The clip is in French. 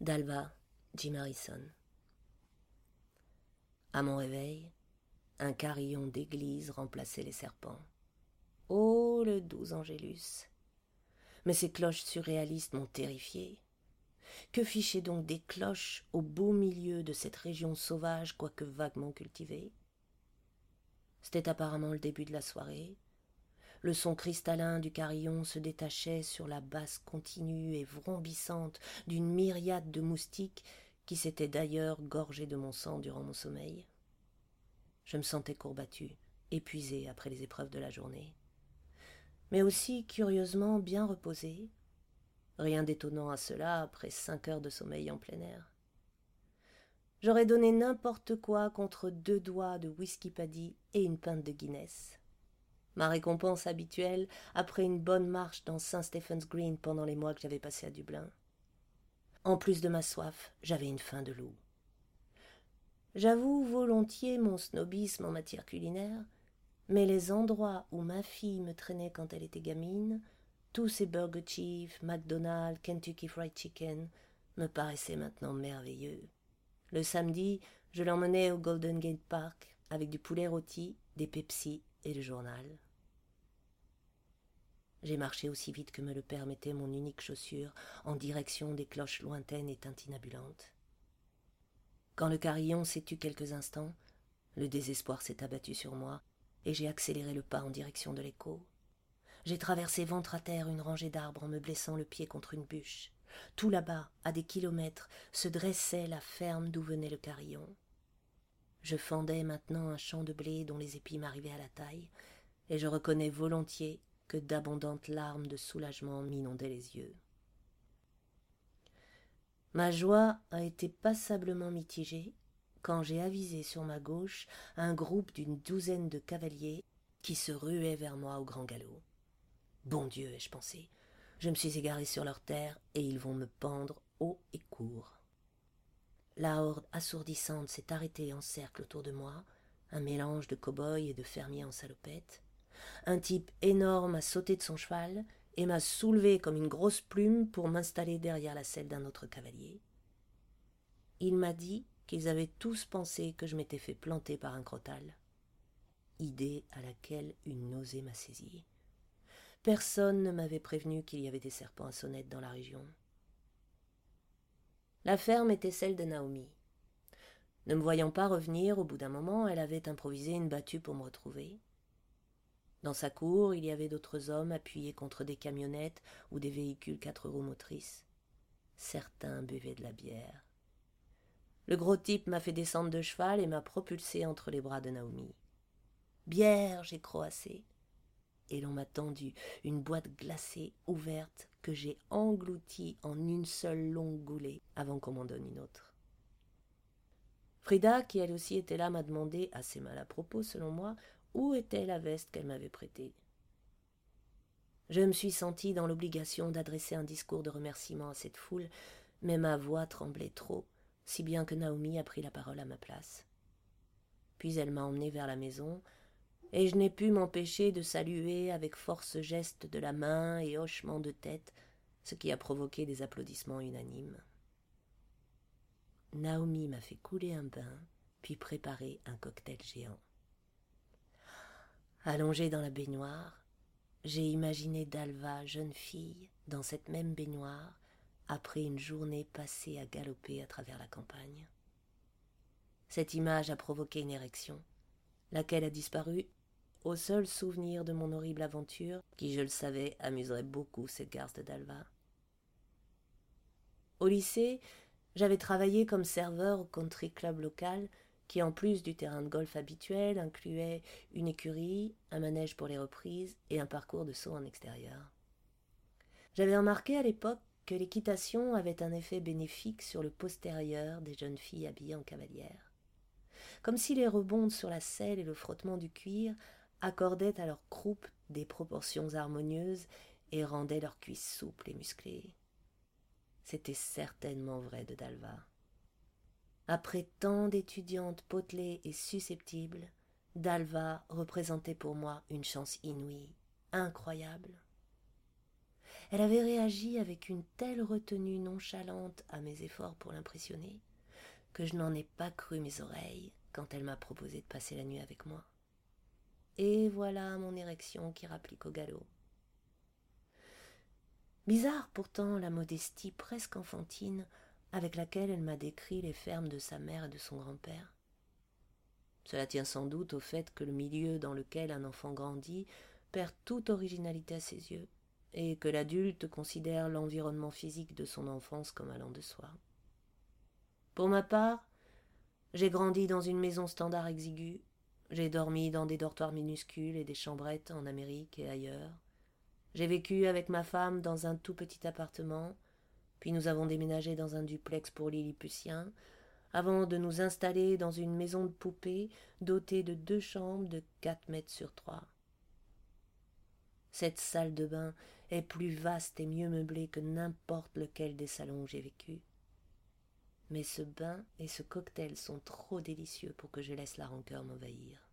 D'Alva, Jim Harrison. À mon réveil, un carillon d'église remplaçait les serpents. Oh, le doux Angélus Mais ces cloches surréalistes m'ont terrifié. Que fichaient donc des cloches au beau milieu de cette région sauvage, quoique vaguement cultivée? C'était apparemment le début de la soirée. Le son cristallin du carillon se détachait sur la basse continue et vrombissante d'une myriade de moustiques qui s'étaient d'ailleurs gorgés de mon sang durant mon sommeil. Je me sentais courbatue, épuisée après les épreuves de la journée, mais aussi curieusement bien reposée. Rien d'étonnant à cela après cinq heures de sommeil en plein air. J'aurais donné n'importe quoi contre deux doigts de whisky paddy et une pinte de Guinness ma récompense habituelle après une bonne marche dans Saint Stephen's Green pendant les mois que j'avais passés à Dublin. En plus de ma soif, j'avais une faim de loup. J'avoue volontiers mon snobisme en matière culinaire, mais les endroits où ma fille me traînait quand elle était gamine, tous ces Burger Chief, McDonald's, Kentucky Fried Chicken, me paraissaient maintenant merveilleux. Le samedi, je l'emmenais au Golden Gate Park avec du poulet rôti, des Pepsi et le journal? J'ai marché aussi vite que me le permettait mon unique chaussure en direction des cloches lointaines et tintinabulantes. Quand le carillon s'est tu quelques instants, le désespoir s'est abattu sur moi et j'ai accéléré le pas en direction de l'écho. J'ai traversé ventre à terre une rangée d'arbres en me blessant le pied contre une bûche. Tout là-bas, à des kilomètres, se dressait la ferme d'où venait le carillon. Je fendais maintenant un champ de blé dont les épis m'arrivaient à la taille, et je reconnais volontiers que d'abondantes larmes de soulagement m'inondaient les yeux. Ma joie a été passablement mitigée quand j'ai avisé sur ma gauche un groupe d'une douzaine de cavaliers qui se ruaient vers moi au grand galop. Bon Dieu, ai-je pensé, je me suis égaré sur leur terre et ils vont me pendre haut et court. La horde assourdissante s'est arrêtée en cercle autour de moi, un mélange de cow-boys et de fermiers en salopette. Un type énorme a sauté de son cheval et m'a soulevé comme une grosse plume pour m'installer derrière la selle d'un autre cavalier. Il m'a dit qu'ils avaient tous pensé que je m'étais fait planter par un crotal. Idée à laquelle une nausée m'a saisi. Personne ne m'avait prévenu qu'il y avait des serpents à sonnette dans la région. La ferme était celle de Naomi. Ne me voyant pas revenir, au bout d'un moment, elle avait improvisé une battue pour me retrouver. Dans sa cour, il y avait d'autres hommes appuyés contre des camionnettes ou des véhicules quatre roues motrices. Certains buvaient de la bière. Le gros type m'a fait descendre de cheval et m'a propulsé entre les bras de Naomi. Bière, j'ai croassé. Et l'on m'a tendu une boîte glacée ouverte que j'ai engloutie en une seule longue goulée avant qu'on m'en donne une autre. Frida, qui elle aussi était là, m'a demandé, assez mal à propos selon moi, où était la veste qu'elle m'avait prêtée Je me suis senti dans l'obligation d'adresser un discours de remerciement à cette foule, mais ma voix tremblait trop, si bien que Naomi a pris la parole à ma place. Puis elle m'a emmené vers la maison, et je n'ai pu m'empêcher de saluer avec force geste de la main et hochement de tête, ce qui a provoqué des applaudissements unanimes. Naomi m'a fait couler un bain, puis préparer un cocktail géant. Allongée dans la baignoire, j'ai imaginé Dalva, jeune fille, dans cette même baignoire, après une journée passée à galoper à travers la campagne. Cette image a provoqué une érection, laquelle a disparu au seul souvenir de mon horrible aventure, qui, je le savais, amuserait beaucoup cette garce d'Alva. Au lycée, j'avais travaillé comme serveur au country club local qui en plus du terrain de golf habituel incluait une écurie, un manège pour les reprises et un parcours de saut en extérieur. J'avais remarqué à l'époque que l'équitation avait un effet bénéfique sur le postérieur des jeunes filles habillées en cavalière. Comme si les rebonds sur la selle et le frottement du cuir accordaient à leur croupe des proportions harmonieuses et rendaient leurs cuisses souples et musclées. C'était certainement vrai de Dalva. Après tant d'étudiantes potelées et susceptibles, Dalva représentait pour moi une chance inouïe, incroyable. Elle avait réagi avec une telle retenue nonchalante à mes efforts pour l'impressionner que je n'en ai pas cru mes oreilles quand elle m'a proposé de passer la nuit avec moi. Et voilà mon érection qui rapplique au galop. Bizarre pourtant la modestie presque enfantine avec laquelle elle m'a décrit les fermes de sa mère et de son grand-père. Cela tient sans doute au fait que le milieu dans lequel un enfant grandit perd toute originalité à ses yeux, et que l'adulte considère l'environnement physique de son enfance comme allant de soi. Pour ma part, j'ai grandi dans une maison standard exiguë, j'ai dormi dans des dortoirs minuscules et des chambrettes en Amérique et ailleurs, j'ai vécu avec ma femme dans un tout petit appartement, puis nous avons déménagé dans un duplex pour Lilliputien, avant de nous installer dans une maison de poupée dotée de deux chambres de quatre mètres sur trois. Cette salle de bain est plus vaste et mieux meublée que n'importe lequel des salons où j'ai vécu. Mais ce bain et ce cocktail sont trop délicieux pour que je laisse la rancœur m'envahir.